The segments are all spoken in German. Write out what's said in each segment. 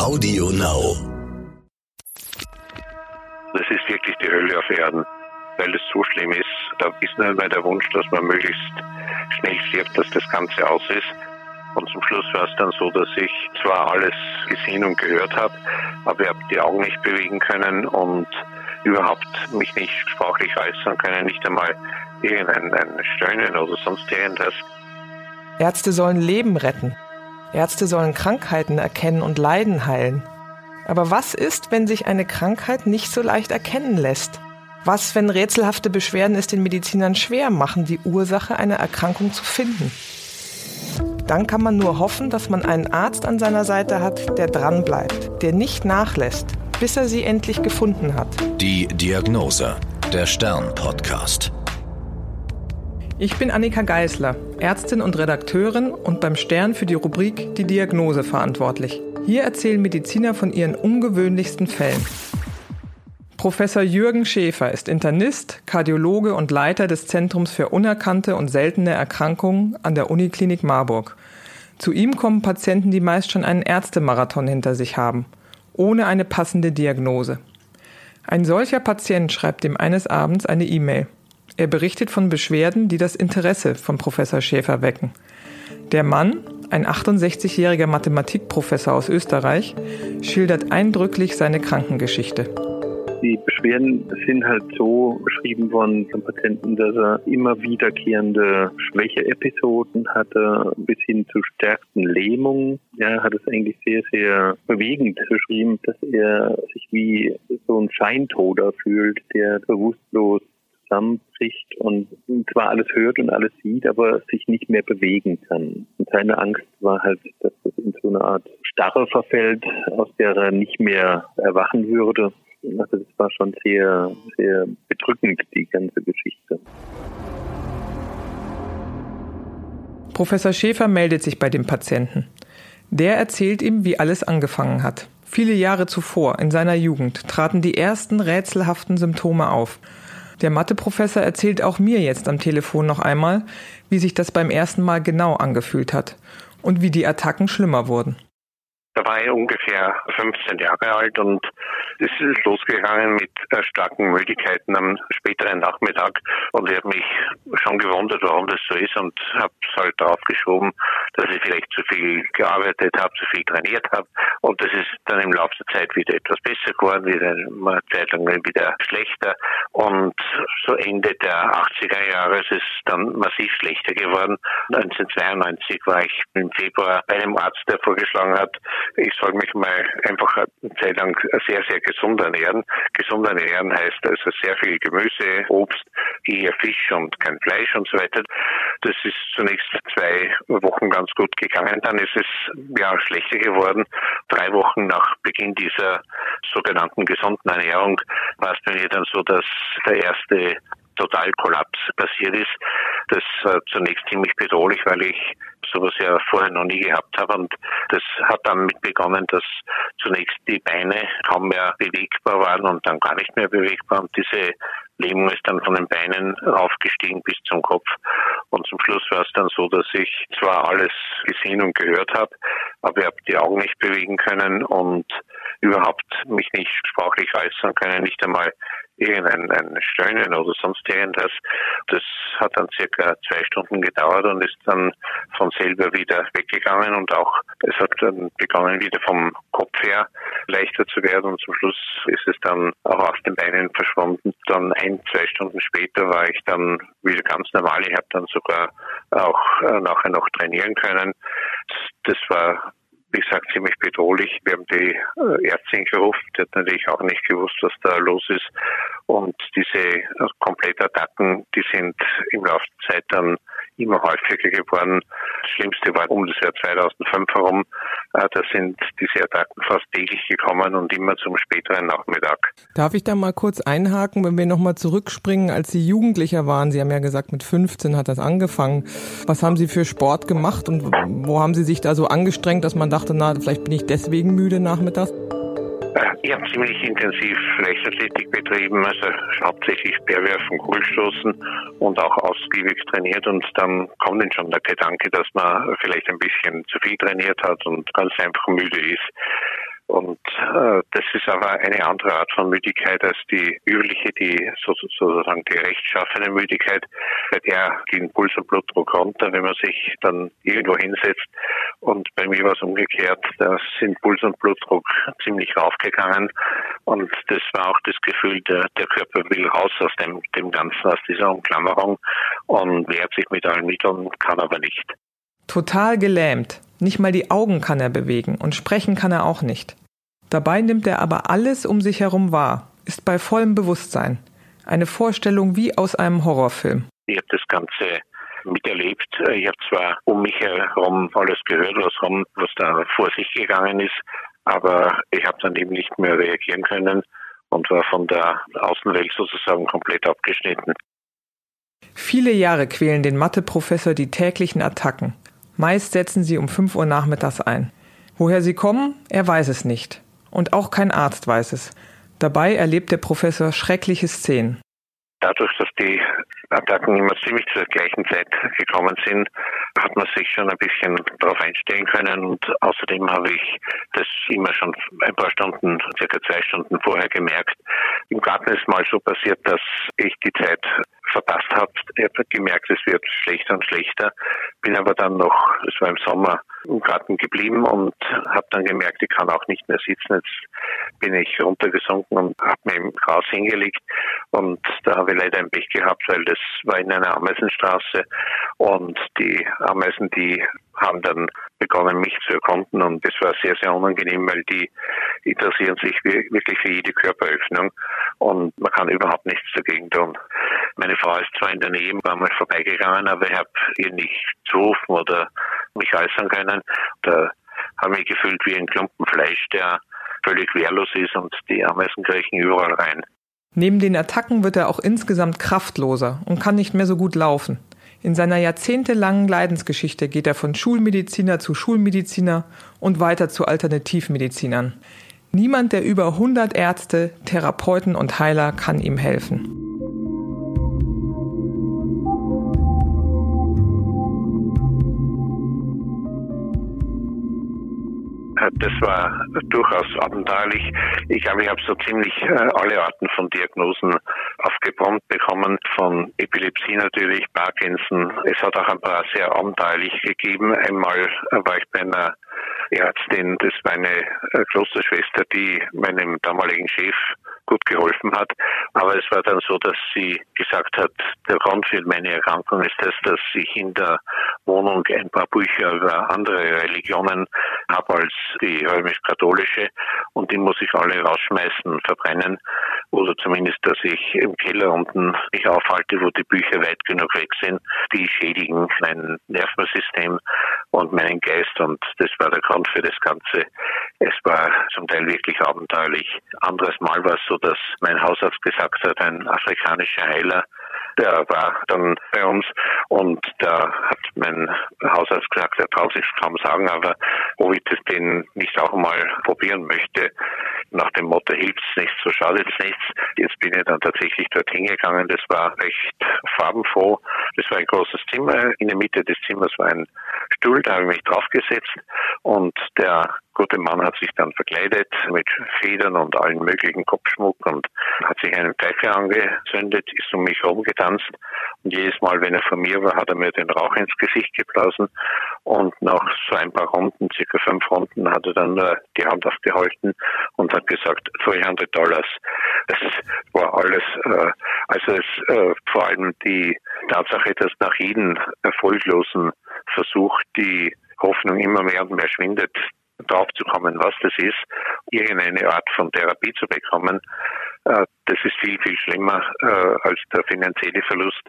Audio Now. Das ist wirklich die Hölle auf Erden, weil es so schlimm ist. Da ist nur mehr der Wunsch, dass man möglichst schnell stirbt, dass das Ganze aus ist. Und zum Schluss war es dann so, dass ich zwar alles gesehen und gehört habe, aber ich habe die Augen nicht bewegen können und überhaupt mich nicht sprachlich äußern können, nicht einmal irgendein ein Stöhnen oder sonst irgendwas. Ärzte sollen Leben retten. Ärzte sollen Krankheiten erkennen und Leiden heilen. Aber was ist, wenn sich eine Krankheit nicht so leicht erkennen lässt? Was, wenn rätselhafte Beschwerden es den Medizinern schwer machen, die Ursache einer Erkrankung zu finden? Dann kann man nur hoffen, dass man einen Arzt an seiner Seite hat, der dranbleibt, der nicht nachlässt, bis er sie endlich gefunden hat. Die Diagnose, der Stern-Podcast. Ich bin Annika Geisler, Ärztin und Redakteurin und beim Stern für die Rubrik Die Diagnose verantwortlich. Hier erzählen Mediziner von ihren ungewöhnlichsten Fällen. Professor Jürgen Schäfer ist Internist, Kardiologe und Leiter des Zentrums für unerkannte und seltene Erkrankungen an der Uniklinik Marburg. Zu ihm kommen Patienten, die meist schon einen Ärztemarathon hinter sich haben, ohne eine passende Diagnose. Ein solcher Patient schreibt ihm eines Abends eine E-Mail. Er berichtet von Beschwerden, die das Interesse von Professor Schäfer wecken. Der Mann, ein 68-jähriger Mathematikprofessor aus Österreich, schildert eindrücklich seine Krankengeschichte. Die Beschwerden sind halt so beschrieben worden vom Patienten, dass er immer wiederkehrende Schwächeepisoden hatte, bis hin zu stärksten Lähmungen. Er hat es eigentlich sehr, sehr bewegend beschrieben, dass er sich wie so ein Scheintoder fühlt, der bewusstlos zusammenbricht und zwar alles hört und alles sieht, aber sich nicht mehr bewegen kann. Und seine Angst war halt, dass das in so eine Art Starre verfällt, aus der er nicht mehr erwachen würde. Also das war schon sehr, sehr bedrückend, die ganze Geschichte. Professor Schäfer meldet sich bei dem Patienten. Der erzählt ihm, wie alles angefangen hat. Viele Jahre zuvor, in seiner Jugend, traten die ersten rätselhaften Symptome auf. Der Matheprofessor erzählt auch mir jetzt am Telefon noch einmal, wie sich das beim ersten Mal genau angefühlt hat und wie die Attacken schlimmer wurden. Da war ich ungefähr 15 Jahre alt und es ist losgegangen mit äh, starken Müdigkeiten am späteren Nachmittag und ich habe mich schon gewundert, warum das so ist und habe es halt darauf geschoben, dass ich vielleicht zu viel gearbeitet habe, zu viel trainiert habe und das ist dann im Laufe der Zeit wieder etwas besser geworden, wieder eine Zeit lang wieder schlechter und so Ende der 80er Jahre ist es dann massiv schlechter geworden. 1992 war ich im Februar bei einem Arzt, der vorgeschlagen hat, ich soll mich mal einfach eine Zeit lang sehr, sehr gesund ernähren. Gesund ernähren heißt also sehr viel Gemüse, Obst, eher Fisch und kein Fleisch und so weiter. Das ist zunächst zwei Wochen ganz gut gegangen. Dann ist es ja schlechter geworden. Drei Wochen nach Beginn dieser sogenannten gesunden Ernährung war es bei mir dann so, dass der erste Totalkollaps passiert ist. Das war zunächst ziemlich bedrohlich, weil ich sowas ja vorher noch nie gehabt habe. Und das hat dann mit begonnen, dass zunächst die Beine kaum mehr bewegbar waren und dann gar nicht mehr bewegbar. Und diese Lähmung ist dann von den Beinen aufgestiegen bis zum Kopf. Und zum Schluss war es dann so, dass ich zwar alles gesehen und gehört habe, aber ich habe die Augen nicht bewegen können und überhaupt mich nicht sprachlich äußern können, nicht einmal irgendein ein Stöhnen oder sonst irgendwas. Das hat dann circa zwei Stunden gedauert und ist dann von selber wieder weggegangen und auch es hat dann begonnen wieder vom Kopf her leichter zu werden und zum Schluss ist es dann auch aus den Beinen verschwunden. Dann ein, zwei Stunden später war ich dann wieder ganz normal. Ich habe dann sogar auch äh, nachher noch trainieren können. Das war wie gesagt, ziemlich bedrohlich. Wir haben die äh, Ärztin gerufen, die hat natürlich auch nicht gewusst, was da los ist. Und diese äh, Komplettattacken, die sind im Laufe der Zeit dann immer häufiger geworden. Das Schlimmste war um das Jahr 2005 herum. Äh, da sind diese Attacken fast täglich gekommen und immer zum späteren Nachmittag. Darf ich da mal kurz einhaken, wenn wir nochmal zurückspringen, als Sie Jugendlicher waren? Sie haben ja gesagt, mit 15 hat das angefangen. Was haben Sie für Sport gemacht und wo haben Sie sich da so angestrengt, dass man dachte, na, vielleicht bin ich deswegen müde nachmittags? Ich habe ziemlich intensiv Leichtathletik betrieben, also hauptsächlich Speerwerfen, Kugelstoßen und auch ausgiebig trainiert und dann kommt dann schon der Gedanke, dass man vielleicht ein bisschen zu viel trainiert hat und ganz einfach müde ist. Und äh, das ist aber eine andere Art von Müdigkeit als die übliche, die sozusagen die rechtschaffene Müdigkeit, bei der gehen Puls und Blutdruck runter, wenn man sich dann irgendwo hinsetzt. Und bei mir war es umgekehrt, da sind Puls und Blutdruck ziemlich raufgegangen. Und das war auch das Gefühl, der, der Körper will raus aus dem, dem Ganzen, aus dieser Umklammerung und wehrt sich mit allen Mitteln, kann aber nicht. Total gelähmt. Nicht mal die Augen kann er bewegen und sprechen kann er auch nicht. Dabei nimmt er aber alles um sich herum wahr, ist bei vollem Bewusstsein. Eine Vorstellung wie aus einem Horrorfilm. Ich habe das Ganze miterlebt. Ich habe zwar um mich herum alles gehört, was, rum, was da vor sich gegangen ist, aber ich habe dann eben nicht mehr reagieren können und war von der Außenwelt sozusagen komplett abgeschnitten. Viele Jahre quälen den Matheprofessor die täglichen Attacken. Meist setzen sie um 5 Uhr nachmittags ein. Woher sie kommen, er weiß es nicht. Und auch kein Arzt weiß es. Dabei erlebt der Professor schreckliche Szenen. Dadurch, dass die Attacken immer ziemlich zur gleichen Zeit gekommen sind, hat man sich schon ein bisschen darauf einstellen können. Und außerdem habe ich das immer schon ein paar Stunden, circa zwei Stunden vorher gemerkt. Im Garten ist mal so passiert, dass ich die Zeit verpasst habe. Ich habe gemerkt, es wird schlechter und schlechter. Bin aber dann noch, es war im Sommer, im Garten geblieben und habe dann gemerkt, ich kann auch nicht mehr sitzen. Jetzt bin ich runtergesunken und habe mich im Gras hingelegt. Und da habe ich leider ein Pech gehabt, weil das war in einer Ameisenstraße und die Ameisen, die haben dann begonnen, mich zu erkunden und das war sehr, sehr unangenehm, weil die interessieren sich wirklich für jede Körperöffnung und man kann überhaupt nichts dagegen tun. Meine Frau ist zwar in der Nähe, mal vorbeigegangen, aber ich habe ihr nicht zurufen oder mich äußern können. Da habe ich mich gefühlt wie ein Klumpen Fleisch, der völlig wehrlos ist und die Ameisen kriechen überall rein. Neben den Attacken wird er auch insgesamt kraftloser und kann nicht mehr so gut laufen. In seiner jahrzehntelangen Leidensgeschichte geht er von Schulmediziner zu Schulmediziner und weiter zu Alternativmedizinern. Niemand der über 100 Ärzte, Therapeuten und Heiler kann ihm helfen. Das war durchaus abenteuerlich. Ich glaube, ich habe so ziemlich äh, alle Arten von Diagnosen aufgebrannt bekommen, von Epilepsie natürlich, Parkinson. Es hat auch ein paar sehr abenteuerlich gegeben. Einmal war ich bei einer Ärztin, das war eine äh, Klosterschwester, die meinem damaligen Chef gut geholfen hat. Aber es war dann so, dass sie gesagt hat, der Grund für meine Erkrankung ist das, dass ich in der Wohnung ein paar Bücher über andere Religionen habe als die römisch-katholische und die muss ich alle rausschmeißen, verbrennen oder zumindest, dass ich im Keller unten mich aufhalte, wo die Bücher weit genug weg sind. Die schädigen mein Nervensystem und meinen Geist und das war der Grund für das Ganze. Es war zum Teil wirklich abenteuerlich. Anderes Mal war es so, dass mein Hausarzt gesagt hat, ein afrikanischer Heiler, der war dann bei uns und da hat mein Hausarzt gesagt, er traut sich kaum sagen, aber ob ich das denn nicht auch mal probieren möchte, nach dem Motto hilft's nichts, so schadet's nichts. Jetzt bin ich dann tatsächlich dorthin gegangen. Das war recht farbenfroh. Das war ein großes Zimmer. In der Mitte des Zimmers war ein Stuhl, da habe ich mich draufgesetzt und der gute Mann hat sich dann verkleidet mit Federn und allen möglichen Kopfschmuck und hat sich eine Pfeife angezündet, ist um mich herumgetanzt und jedes Mal, wenn er vor mir war, hat er mir den Rauch ins Gesicht geblasen und nach so ein paar Runden, circa fünf Runden, hat er dann nur die Hand aufgehalten und hat gesagt, 300 Dollars. Das war alles, äh, also es, äh, vor allem die Tatsache, dass nach jedem erfolglosen Versuch die Hoffnung immer mehr und mehr schwindet, drauf zu kommen, was das ist, irgendeine Art von Therapie zu bekommen, äh, das ist viel, viel schlimmer äh, als der finanzielle Verlust,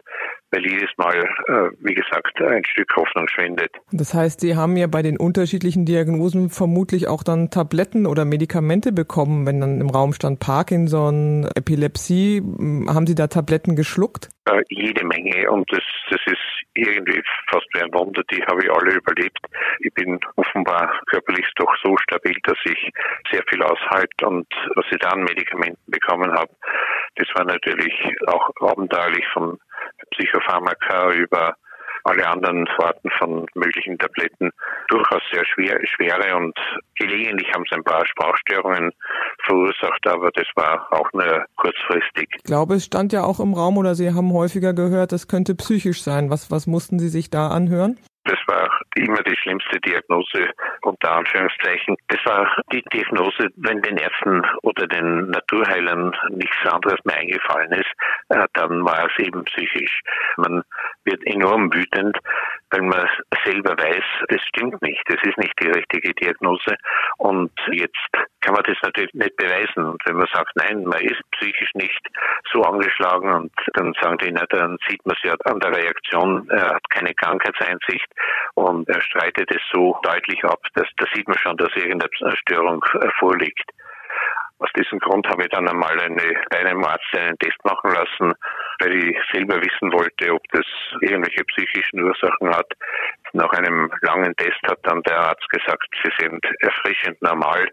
weil jedes Mal, äh, wie gesagt, ein Stück Hoffnung schwindet. Das heißt, Sie haben ja bei den unterschiedlichen Diagnosen vermutlich auch dann Tabletten oder Medikamente bekommen, wenn dann im Raum stand Parkinson, Epilepsie. Haben Sie da Tabletten geschluckt? Äh, jede Menge und das, das ist irgendwie fast wie ein Wunder, die habe ich alle überlebt. Ich bin offenbar körperlich doch so stabil, dass ich sehr viel aushalte und was ich da an Medikamenten bekommen habe, das war natürlich auch abenteuerlich von Psychopharmaka über alle anderen Sorten von möglichen Tabletten durchaus sehr schwer, schwere und gelegentlich haben sie ein paar Sprachstörungen verursacht, aber das war auch nur kurzfristig. Ich glaube, es stand ja auch im Raum oder Sie haben häufiger gehört, das könnte psychisch sein. Was, was mussten Sie sich da anhören? Das war immer die schlimmste Diagnose unter Anführungszeichen. Das war die Diagnose, wenn den Ärzten oder den Naturheilern nichts anderes mehr eingefallen ist, äh, dann war es eben psychisch. Man wird enorm wütend, weil man selber weiß, das stimmt nicht, das ist nicht die richtige Diagnose und jetzt kann man das natürlich nicht beweisen. Und wenn man sagt, nein, man ist psychisch nicht so angeschlagen und dann sagen die, na, dann sieht man es ja an der Reaktion, er hat keine Krankheitseinsicht und er streitet es so deutlich ab, dass da sieht man schon, dass irgendeine Störung äh, vorliegt. Aus diesem Grund habe ich dann einmal eine, einem Arzt einen Test machen lassen, weil ich selber wissen wollte, ob das irgendwelche psychischen Ursachen hat. Nach einem langen Test hat dann der Arzt gesagt, sie sind erfrischend normal,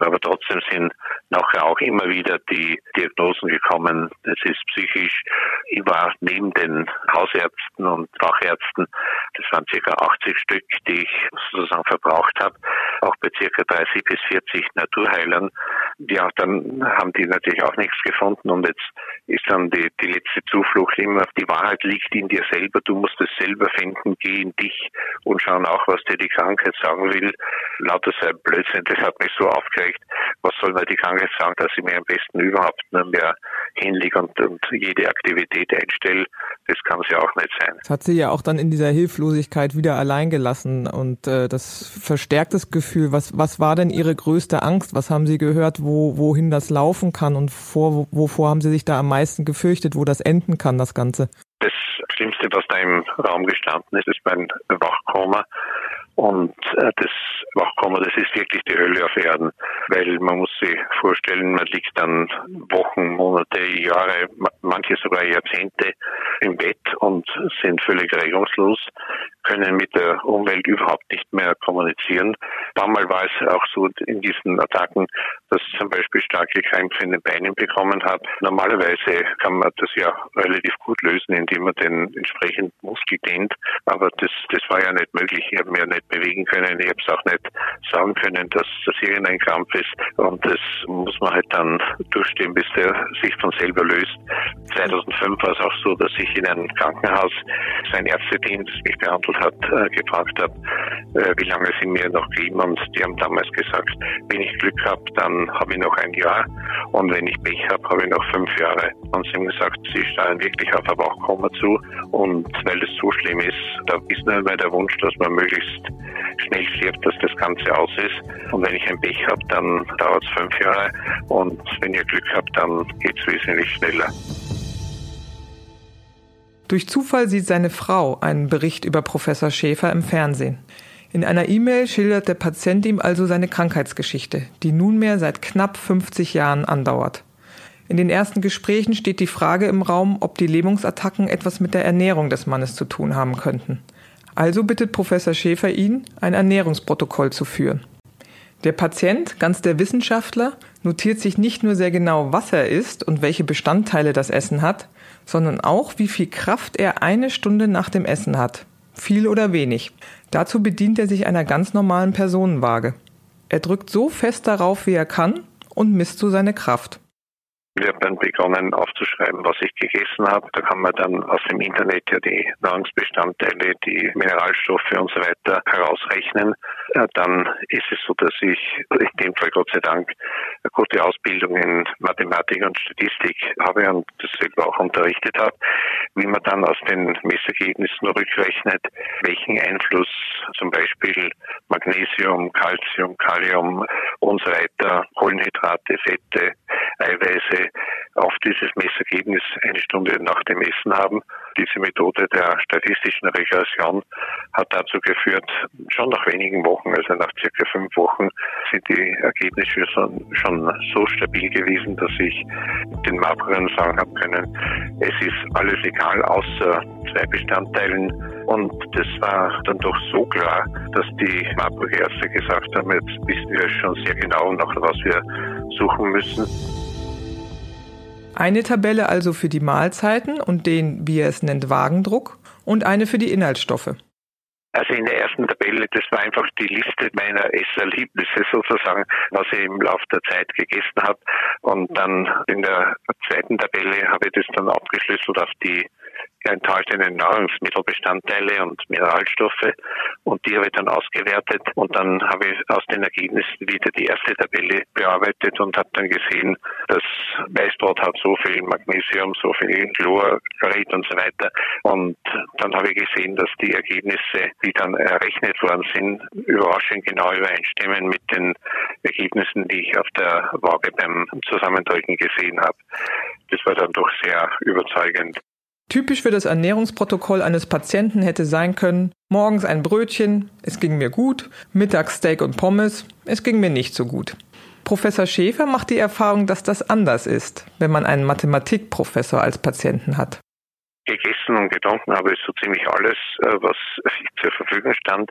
aber trotzdem sind nachher auch immer wieder die Diagnosen gekommen, es ist psychisch. Ich war neben den Hausärzten und Fachärzten, das waren circa 80 Stück, die ich sozusagen verbraucht habe, auch bei circa 30 bis 40 Naturheilern. Ja, dann haben die natürlich auch nichts gefunden und jetzt ist dann die, die letzte Zuflucht immer, die Wahrheit liegt in dir selber, du musst es selber finden, geh in dich und schau nach, was dir die Krankheit sagen will. Lauter sei Blödsinn, das hat mich so aufgeregt. Was soll mir die Krankheit sagen, dass ich mir am besten überhaupt nur mehr hinlege und, und jede Aktivität einstelle? Das kann es ja auch nicht sein. Das hat sie ja auch dann in dieser Hilflosigkeit wieder allein gelassen und äh, das verstärkt das Gefühl. Was, was war denn Ihre größte Angst? Was haben Sie gehört, wo, wohin das laufen kann und vor, wovor haben Sie sich da am meisten gefürchtet, wo das enden kann, das Ganze? Das Schlimmste, was da im Raum gestanden ist, ist mein Wachkoma. Und äh, das Wachkoma, das ist wirklich die Hölle auf Erden, weil man muss sich vorstellen, man liegt dann Wochen, Monate, Jahre, manche sogar Jahrzehnte im Bett und sind völlig regungslos, können mit der Umwelt überhaupt nicht mehr kommunizieren. Damals war es auch so in diesen Attacken, dass ich zum Beispiel starke Krämpfe in den Beinen bekommen habe. Normalerweise kann man das ja relativ gut lösen, indem man den entsprechenden Muskel dehnt, aber das, das war ja nicht möglich. Ich habe mir nicht bewegen können, ich habe es auch nicht sagen können, dass das irgendein Krampf ist. Und das muss man halt dann durchstehen, bis der sich von selber löst. 2005 war es auch so, dass ich in einem Krankenhaus sein das mich behandelt hat, äh, gefragt habe, äh, wie lange sie mir noch geben. Und die haben damals gesagt, wenn ich Glück habe, dann habe ich noch ein Jahr. Und wenn ich Pech habe, habe ich noch fünf Jahre. Und sie haben gesagt, sie steuern wirklich auf ein Wachkoma zu. Und weil es so schlimm ist, da ist nur immer der Wunsch, dass man möglichst schnell stirbt, dass das Ganze aus ist. Und wenn ich ein Pech habe, dann dauert es fünf Jahre und wenn ihr Glück habt, dann geht es wesentlich schneller. Durch Zufall sieht seine Frau einen Bericht über Professor Schäfer im Fernsehen. In einer E-Mail schildert der Patient ihm also seine Krankheitsgeschichte, die nunmehr seit knapp 50 Jahren andauert. In den ersten Gesprächen steht die Frage im Raum, ob die Lähmungsattacken etwas mit der Ernährung des Mannes zu tun haben könnten. Also bittet Professor Schäfer ihn, ein Ernährungsprotokoll zu führen. Der Patient, ganz der Wissenschaftler, notiert sich nicht nur sehr genau, was er isst und welche Bestandteile das Essen hat, sondern auch, wie viel Kraft er eine Stunde nach dem Essen hat. Viel oder wenig. Dazu bedient er sich einer ganz normalen Personenwaage. Er drückt so fest darauf, wie er kann und misst so seine Kraft. Wir haben dann begonnen aufzuschreiben, was ich gegessen habe. Da kann man dann aus dem Internet ja die Nahrungsbestandteile, die Mineralstoffe und so weiter herausrechnen. Dann ist es so, dass ich in dem Fall Gott sei Dank eine gute Ausbildung in Mathematik und Statistik habe und das selber auch unterrichtet habe. Wie man dann aus den Messergebnissen rückrechnet, welchen Einfluss zum Beispiel Magnesium, Calcium, Kalium und so weiter, Kohlenhydrate, Fette, Eiweiße auf dieses Messergebnis eine Stunde nach dem Essen haben. Diese Methode der statistischen Regression hat dazu geführt, schon nach wenigen Wochen, also nach circa fünf Wochen, sind die Ergebnisse schon so stabil gewesen, dass ich den Marburgern sagen habe können, es ist alles egal außer zwei Bestandteilen. Und das war dann doch so klar, dass die Marburger Ärzte gesagt haben, jetzt wissen wir schon sehr genau, nach was wir suchen müssen. Eine Tabelle also für die Mahlzeiten und den, wie er es nennt, Wagendruck und eine für die Inhaltsstoffe. Also in der ersten Tabelle, das war einfach die Liste meiner Esserliebnisse sozusagen, was ich im Laufe der Zeit gegessen habe. Und dann in der zweiten Tabelle habe ich das dann abgeschlüsselt auf die enthaltenen Nahrungsmittelbestandteile und Mineralstoffe und die habe ich dann ausgewertet und dann habe ich aus den Ergebnissen wieder die erste Tabelle bearbeitet und habe dann gesehen, dass Weißbrot hat so viel Magnesium, so viel Chlor, Chlorid und so weiter und dann habe ich gesehen, dass die Ergebnisse, die dann errechnet worden sind, überraschend genau übereinstimmen mit den Ergebnissen, die ich auf der Waage beim Zusammendrücken gesehen habe. Das war dann doch sehr überzeugend. Typisch für das Ernährungsprotokoll eines Patienten hätte sein können, morgens ein Brötchen, es ging mir gut, mittags Steak und Pommes, es ging mir nicht so gut. Professor Schäfer macht die Erfahrung, dass das anders ist, wenn man einen Mathematikprofessor als Patienten hat gegessen und getrunken habe ich so ziemlich alles, äh, was zur Verfügung stand,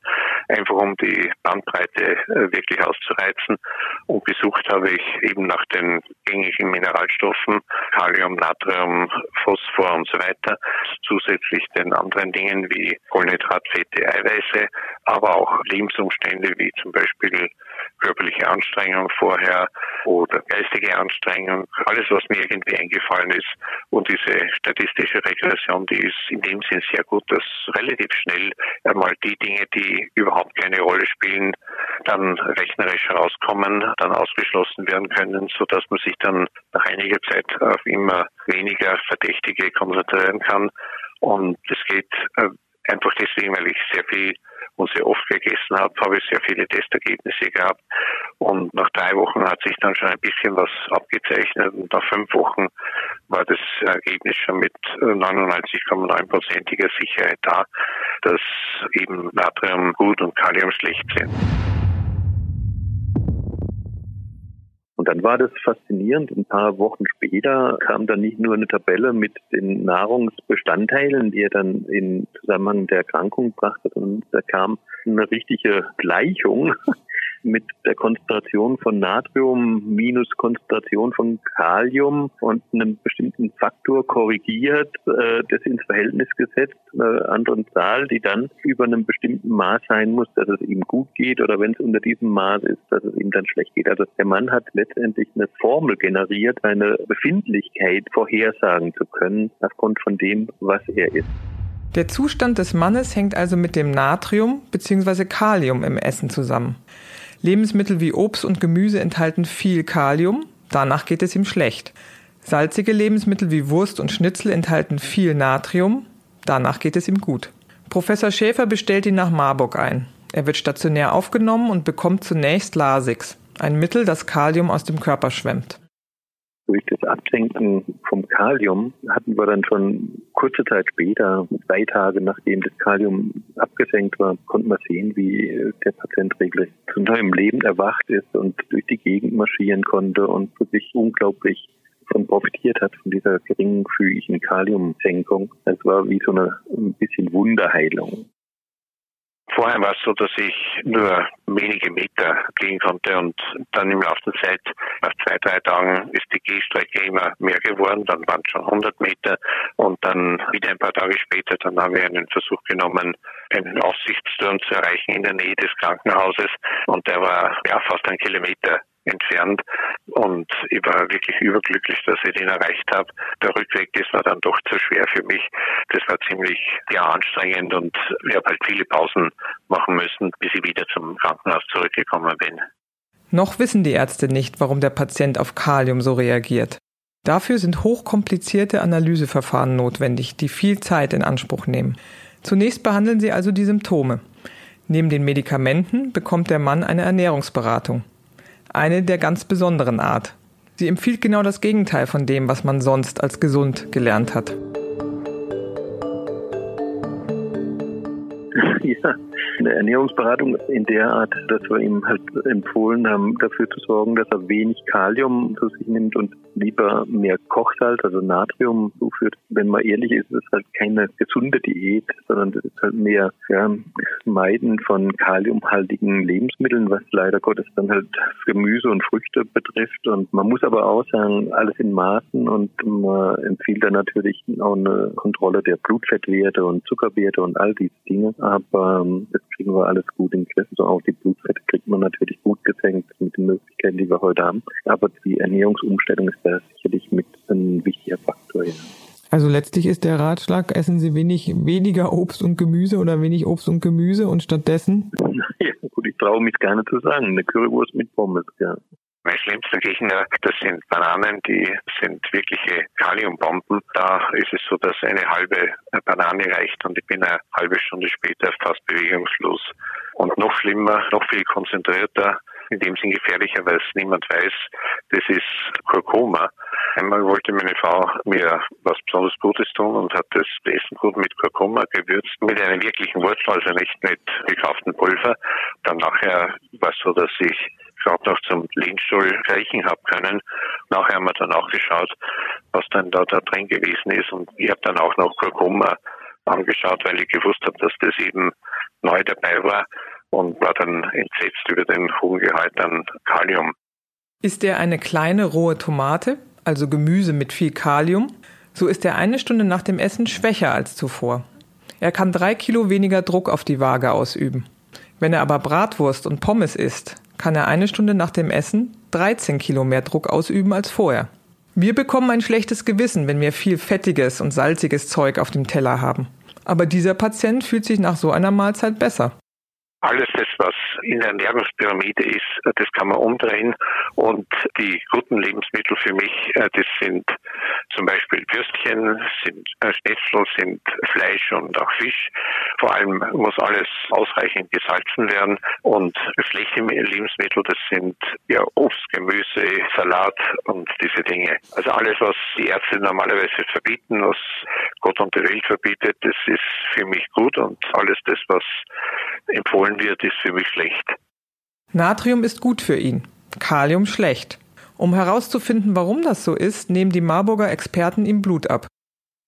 einfach um die Bandbreite äh, wirklich auszureizen. Und gesucht habe ich eben nach den gängigen Mineralstoffen, Kalium, Natrium, Phosphor und so weiter, zusätzlich den anderen Dingen wie Kohlenhydrat, Fette, Eiweiße, aber auch Lebensumstände wie zum Beispiel körperliche Anstrengung vorher oder geistige Anstrengung, alles was mir irgendwie eingefallen ist und diese statistische Regression, die ist in dem Sinn sehr gut, dass relativ schnell einmal die Dinge, die überhaupt keine Rolle spielen, dann rechnerisch herauskommen, dann ausgeschlossen werden können, so dass man sich dann nach einiger Zeit auf immer weniger Verdächtige konzentrieren kann. Und es geht äh, einfach deswegen, weil ich sehr viel und sehr oft gegessen habe, habe ich sehr viele Testergebnisse gehabt. Und nach drei Wochen hat sich dann schon ein bisschen was abgezeichnet. Und nach fünf Wochen war das Ergebnis schon mit 99,9%iger Sicherheit da, dass eben Natrium gut und Kalium schlecht sind. Und dann war das faszinierend. Ein paar Wochen später kam dann nicht nur eine Tabelle mit den Nahrungsbestandteilen, die er dann in Zusammenhang der Erkrankung brachte, sondern da kam eine richtige Gleichung mit der Konzentration von Natrium minus Konzentration von Kalium und einem bestimmten Faktor korrigiert, äh, das ins Verhältnis gesetzt, einer anderen Zahl, die dann über einem bestimmten Maß sein muss, dass es ihm gut geht oder wenn es unter diesem Maß ist, dass es ihm dann schlecht geht. Also der Mann hat letztendlich eine Formel generiert, eine Befindlichkeit vorhersagen zu können aufgrund von dem, was er ist. Der Zustand des Mannes hängt also mit dem Natrium bzw. Kalium im Essen zusammen. Lebensmittel wie Obst und Gemüse enthalten viel Kalium, danach geht es ihm schlecht. Salzige Lebensmittel wie Wurst und Schnitzel enthalten viel Natrium, danach geht es ihm gut. Professor Schäfer bestellt ihn nach Marburg ein. Er wird stationär aufgenommen und bekommt zunächst Lasix, ein Mittel, das Kalium aus dem Körper schwemmt durch das Absenken vom Kalium hatten wir dann schon kurze Zeit später, zwei Tage nachdem das Kalium abgesenkt war, konnten wir sehen, wie der Patient regelrecht zu neuem Leben erwacht ist und durch die Gegend marschieren konnte und wirklich unglaublich von profitiert hat, von dieser geringfügigen Kaliumsenkung. Es war wie so eine ein bisschen Wunderheilung. Vorher war es so, dass ich nur wenige Meter gehen konnte und dann im Laufe der Zeit, nach zwei, drei Tagen, ist die Gehstrecke immer mehr geworden. Dann waren es schon 100 Meter und dann wieder ein paar Tage später, dann haben wir einen Versuch genommen, einen Aussichtsturm zu erreichen in der Nähe des Krankenhauses und der war ja fast ein Kilometer entfernt und ich war wirklich überglücklich, dass ich den erreicht habe. Der Rückweg, das war dann doch zu schwer für mich. Das war ziemlich ja, anstrengend und ich habe halt viele Pausen machen müssen, bis ich wieder zum Krankenhaus zurückgekommen bin. Noch wissen die Ärzte nicht, warum der Patient auf Kalium so reagiert. Dafür sind hochkomplizierte Analyseverfahren notwendig, die viel Zeit in Anspruch nehmen. Zunächst behandeln sie also die Symptome. Neben den Medikamenten bekommt der Mann eine Ernährungsberatung eine der ganz besonderen Art. Sie empfiehlt genau das Gegenteil von dem, was man sonst als gesund gelernt hat. Ja, eine Ernährungsberatung in der Art, dass wir ihm halt empfohlen haben, dafür zu sorgen, dass er wenig Kalium zu sich nimmt und lieber mehr Kochsalz, also Natrium zuführt. Wenn man ehrlich ist, ist es halt keine gesunde Diät, sondern das ist halt mehr ja, Meiden von kaliumhaltigen Lebensmitteln, was leider Gottes dann halt Gemüse und Früchte betrifft. Und man muss aber auch sagen, alles in Maßen und man empfiehlt dann natürlich auch eine Kontrolle der Blutfettwerte und Zuckerwerte und all diese Dinge. Aber ähm, das kriegen wir alles gut in Griff. So auch die Blutfette kriegt man natürlich gut gesenkt mit den Möglichkeiten, die wir heute haben. Aber die Ernährungsumstellung ist da sicherlich mit ein wichtiger Faktor. Ja. Also letztlich ist der Ratschlag, essen Sie wenig, weniger Obst und Gemüse oder wenig Obst und Gemüse und stattdessen? Ja, gut, ich traue mich gar nicht zu sagen. Eine Currywurst mit Pommes, ja. Mein schlimmster Gegner, das sind Bananen, die sind wirkliche Kaliumbomben. Da ist es so, dass eine halbe Banane reicht und ich bin eine halbe Stunde später fast bewegungslos. Und noch schlimmer, noch viel konzentrierter, in dem Sinn gefährlicher, weil es niemand weiß, das ist Kurkuma. Einmal wollte meine Frau mir was besonders Gutes tun und hat das Essen gut mit Kurkuma gewürzt, mit einem wirklichen Wurzel, also nicht mit gekauftem Pulver. Dann nachher war es so, dass ich gerade noch zum Lehnstuhl reichen habe können. Nachher haben wir dann auch geschaut, was dann da, da drin gewesen ist und ich habe dann auch noch Kurkuma angeschaut, weil ich gewusst habe, dass das eben neu dabei war und war dann über den hohen Gehalt an Kalium. Ist er eine kleine rohe Tomate, also Gemüse mit viel Kalium, so ist er eine Stunde nach dem Essen schwächer als zuvor. Er kann drei Kilo weniger Druck auf die Waage ausüben. Wenn er aber Bratwurst und Pommes isst, kann er eine Stunde nach dem Essen 13 Kilo mehr Druck ausüben als vorher. Wir bekommen ein schlechtes Gewissen, wenn wir viel fettiges und salziges Zeug auf dem Teller haben. Aber dieser Patient fühlt sich nach so einer Mahlzeit besser. Alles das, was in der Ernährungspyramide ist, das kann man umdrehen. Und die guten Lebensmittel für mich, äh, das sind zum Beispiel Würstchen, sind äh, Schnitzel, sind Fleisch und auch Fisch. Vor allem muss alles ausreichend gesalzen werden. Und schlechte Lebensmittel, das sind ja Obst, Gemüse, Salat und diese Dinge. Also alles, was die Ärzte normalerweise verbieten, was Gott und die Welt verbietet, das ist für mich gut. Und alles das, was empfohlen wird, ist für mich schlecht. Natrium ist gut für ihn, Kalium schlecht. Um herauszufinden, warum das so ist, nehmen die Marburger Experten ihm Blut ab.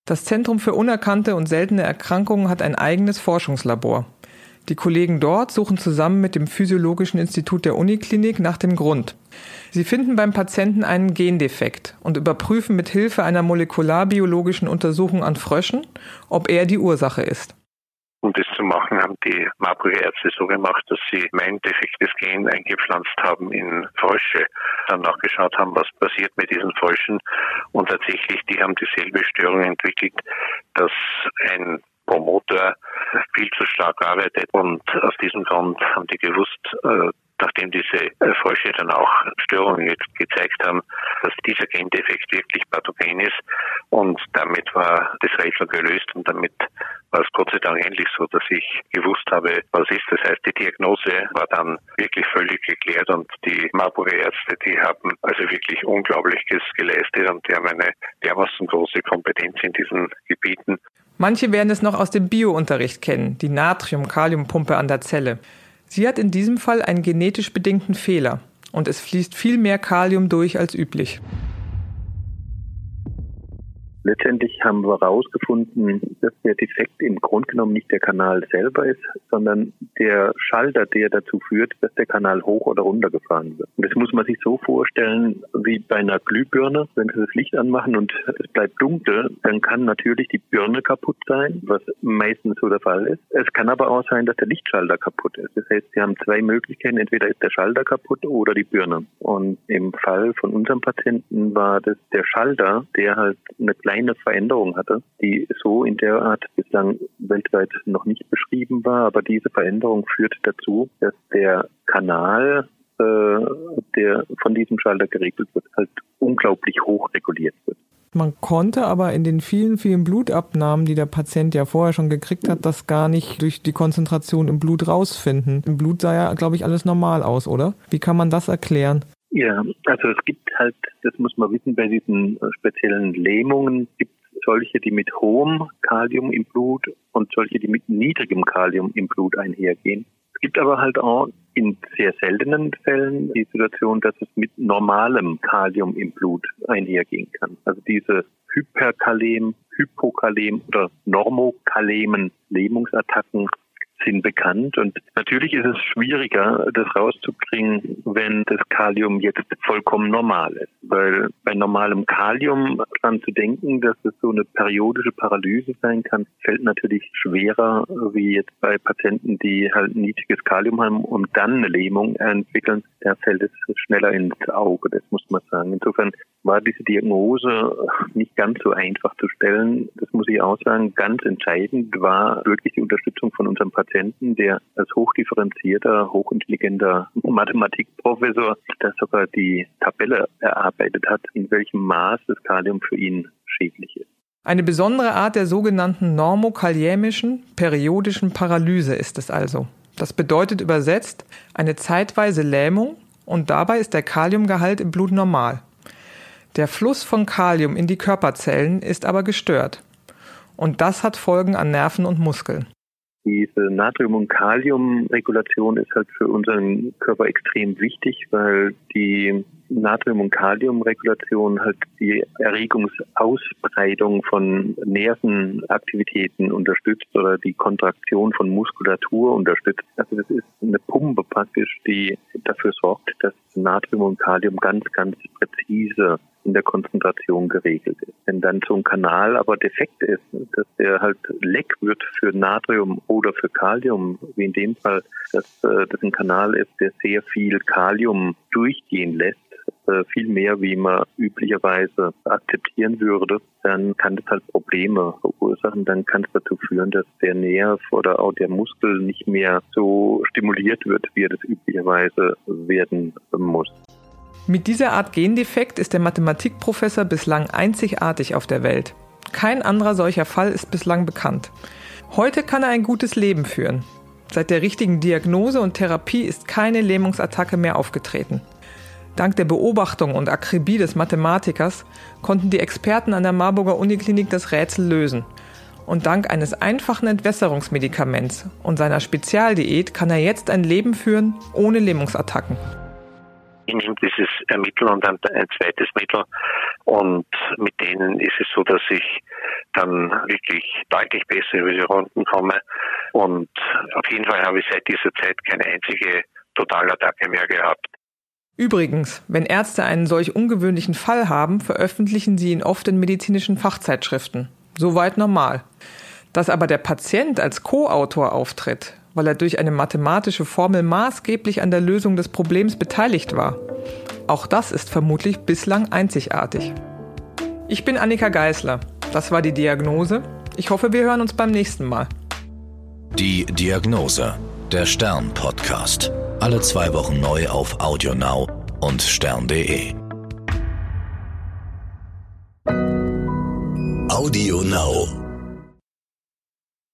Das Zentrum für unerkannte und seltene Erkrankungen hat ein eigenes Forschungslabor. Die Kollegen dort suchen zusammen mit dem Physiologischen Institut der Uniklinik nach dem Grund. Sie finden beim Patienten einen Gendefekt und überprüfen mit Hilfe einer molekularbiologischen Untersuchung an Fröschen, ob er die Ursache ist. Machen, haben die Marburger Ärzte so gemacht, dass sie mein defektes Gen eingepflanzt haben in Frösche, dann nachgeschaut haben, was passiert mit diesen Fröschen und tatsächlich, die haben dieselbe Störung entwickelt, dass ein Promoter viel zu stark arbeitet und aus diesem Grund haben die gewusst, äh, nachdem diese äh, Frösche dann auch Störungen gezeigt haben, dass dieser Gendefekt wirklich pathogen ist. Und damit war das Rätsel gelöst und damit war es Gott sei Dank endlich so, dass ich gewusst habe, was ist. Das heißt, die Diagnose war dann wirklich völlig geklärt und die Marburger Ärzte, die haben also wirklich Unglaubliches geleistet und die haben eine dermaßen große Kompetenz in diesen Gebieten. Manche werden es noch aus dem Biounterricht kennen, die Natrium-Kaliumpumpe an der Zelle. Sie hat in diesem Fall einen genetisch bedingten Fehler und es fließt viel mehr Kalium durch als üblich. Letztendlich haben wir herausgefunden, dass der Defekt im Grunde genommen nicht der Kanal selber ist, sondern der Schalter, der dazu führt, dass der Kanal hoch oder runter gefahren wird. Und das muss man sich so vorstellen wie bei einer Glühbirne. Wenn Sie das Licht anmachen und es bleibt dunkel, dann kann natürlich die Birne kaputt sein, was meistens so der Fall ist. Es kann aber auch sein, dass der Lichtschalter kaputt ist. Das heißt, Sie haben zwei Möglichkeiten. Entweder ist der Schalter kaputt oder die Birne. Und im Fall von unserem Patienten war das der Schalter, der halt eine kleine kleine Veränderung hatte, die so in der Art bislang weltweit noch nicht beschrieben war. Aber diese Veränderung führt dazu, dass der Kanal, äh, der von diesem Schalter geregelt wird, halt unglaublich hoch reguliert wird. Man konnte aber in den vielen, vielen Blutabnahmen, die der Patient ja vorher schon gekriegt hat, das gar nicht durch die Konzentration im Blut rausfinden. Im Blut sah ja, glaube ich, alles normal aus, oder? Wie kann man das erklären? Ja, also es gibt halt, das muss man wissen, bei diesen speziellen Lähmungen gibt es solche, die mit hohem Kalium im Blut und solche, die mit niedrigem Kalium im Blut einhergehen gibt aber halt auch in sehr seltenen Fällen die Situation, dass es mit normalem Kalium im Blut einhergehen kann. Also diese Hyperkalem, Hypokalem oder normokalemen Lähmungsattacken sind bekannt. Und natürlich ist es schwieriger, das rauszukriegen, wenn das Kalium jetzt vollkommen normal ist. Weil bei normalem Kalium dran zu denken, dass es so eine periodische Paralyse sein kann, fällt natürlich schwerer, wie jetzt bei Patienten, die halt niedriges Kalium haben und dann eine Lähmung entwickeln. Da fällt es schneller ins Auge, das muss man sagen. Insofern war diese Diagnose nicht ganz so einfach zu stellen. Das muss ich auch sagen. Ganz entscheidend war wirklich die Unterstützung von unserem Patienten, der als hochdifferenzierter, hochintelligenter Mathematikprofessor, der sogar die Tabelle erarbeitet hat, in welchem Maß das Kalium für ihn schädlich ist. Eine besondere Art der sogenannten normokaliämischen periodischen Paralyse ist es also. Das bedeutet übersetzt eine zeitweise Lähmung und dabei ist der Kaliumgehalt im Blut normal. Der Fluss von Kalium in die Körperzellen ist aber gestört. Und das hat Folgen an Nerven und Muskeln. Diese Natrium- und Kaliumregulation ist halt für unseren Körper extrem wichtig, weil die Natrium- und Kaliumregulation halt die Erregungsausbreitung von Nervenaktivitäten unterstützt oder die Kontraktion von Muskulatur unterstützt. Also das ist eine Pumpe praktisch, die dafür sorgt, dass Natrium und Kalium ganz, ganz präzise in der Konzentration geregelt ist. Wenn dann so ein Kanal aber defekt ist, dass der halt leck wird für Natrium oder für Kalium, wie in dem Fall, dass äh, das ein Kanal ist, der sehr viel Kalium durchgehen lässt, äh, viel mehr, wie man üblicherweise akzeptieren würde, dann kann das halt Probleme verursachen. Dann kann es dazu führen, dass der Nerv oder auch der Muskel nicht mehr so stimuliert wird, wie er das üblicherweise werden muss. Mit dieser Art Gendefekt ist der Mathematikprofessor bislang einzigartig auf der Welt. Kein anderer solcher Fall ist bislang bekannt. Heute kann er ein gutes Leben führen. Seit der richtigen Diagnose und Therapie ist keine Lähmungsattacke mehr aufgetreten. Dank der Beobachtung und Akribie des Mathematikers konnten die Experten an der Marburger Uniklinik das Rätsel lösen. Und dank eines einfachen Entwässerungsmedikaments und seiner Spezialdiät kann er jetzt ein Leben führen ohne Lähmungsattacken. Ich nehme dieses Mittel und dann ein zweites Mittel und mit denen ist es so, dass ich dann wirklich deutlich besser über die Runden komme und auf jeden Fall habe ich seit dieser Zeit keine einzige Totalattacke mehr gehabt. Übrigens, wenn Ärzte einen solch ungewöhnlichen Fall haben, veröffentlichen sie ihn oft in medizinischen Fachzeitschriften. Soweit normal. Dass aber der Patient als Co-Autor auftritt, weil er durch eine mathematische Formel maßgeblich an der Lösung des Problems beteiligt war. Auch das ist vermutlich bislang einzigartig. Ich bin Annika Geißler. Das war die Diagnose. Ich hoffe, wir hören uns beim nächsten Mal. Die Diagnose, der Stern-Podcast. Alle zwei Wochen neu auf AudioNow und stern.de. Audio